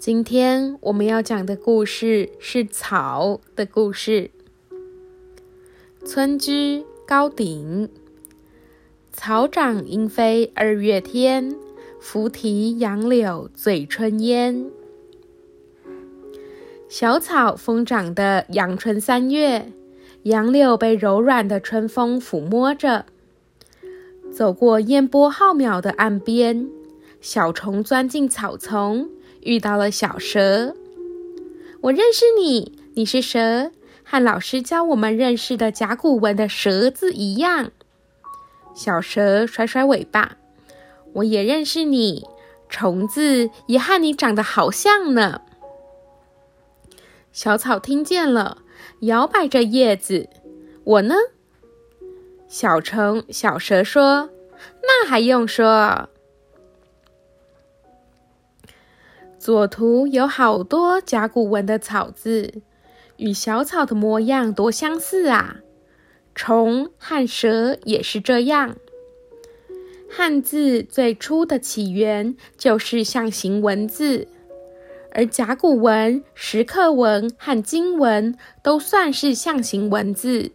今天我们要讲的故事是草的故事。村居高鼎，草长莺飞二月天，拂堤杨柳醉春烟。小草疯长的阳春三月，杨柳被柔软的春风抚摸着。走过烟波浩渺的岸边，小虫钻进草丛。遇到了小蛇，我认识你，你是蛇，和老师教我们认识的甲骨文的“蛇”字一样。小蛇甩甩尾巴，我也认识你，虫子也和你长得好像呢。小草听见了，摇摆着叶子。我呢？小虫、小蛇说：“那还用说。”左图有好多甲骨文的草字，与小草的模样多相似啊！虫和蛇也是这样。汉字最初的起源就是象形文字，而甲骨文、石刻文和金文都算是象形文字。